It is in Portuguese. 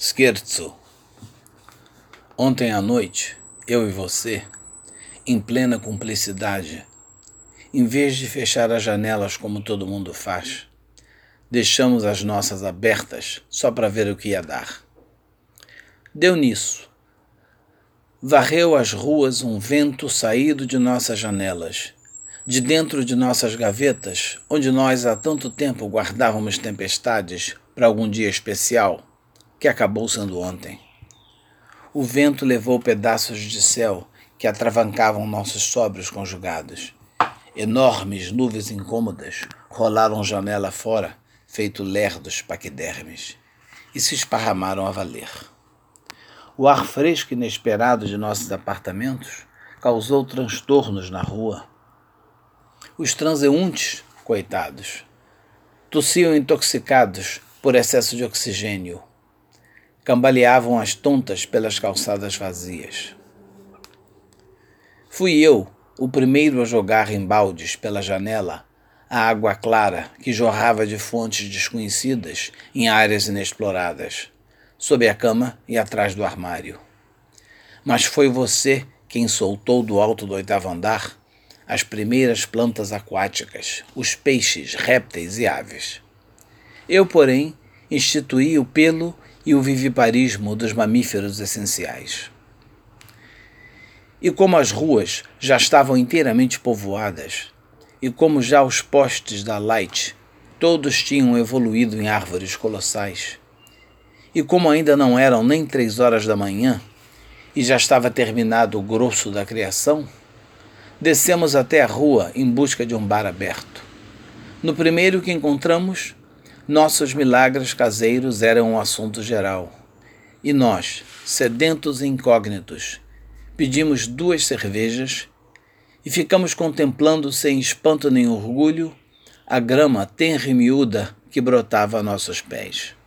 Scherzo. Ontem à noite, eu e você, em plena cumplicidade, em vez de fechar as janelas como todo mundo faz, deixamos as nossas abertas só para ver o que ia dar. Deu nisso. Varreu as ruas um vento saído de nossas janelas, de dentro de nossas gavetas, onde nós há tanto tempo guardávamos tempestades para algum dia especial que acabou sendo ontem. O vento levou pedaços de céu que atravancavam nossos sóbrios conjugados. Enormes nuvens incômodas rolaram janela fora, feito lerdos paquidermes, e se esparramaram a valer. O ar fresco inesperado de nossos apartamentos causou transtornos na rua. Os transeuntes, coitados, tossiam intoxicados por excesso de oxigênio cambaleavam as tontas pelas calçadas vazias. Fui eu o primeiro a jogar em baldes pela janela a água clara que jorrava de fontes desconhecidas em áreas inexploradas, sob a cama e atrás do armário. Mas foi você quem soltou do alto do oitavo andar as primeiras plantas aquáticas, os peixes, répteis e aves. Eu, porém, instituí o pelo e o viviparismo dos mamíferos essenciais. E como as ruas já estavam inteiramente povoadas, e como já os postes da Light todos tinham evoluído em árvores colossais, e como ainda não eram nem três horas da manhã, e já estava terminado o grosso da criação, descemos até a rua em busca de um bar aberto. No primeiro que encontramos, nossos milagres caseiros eram um assunto geral. E nós, sedentos e incógnitos, pedimos duas cervejas e ficamos contemplando sem espanto nem orgulho a grama tenra e miúda que brotava a nossos pés.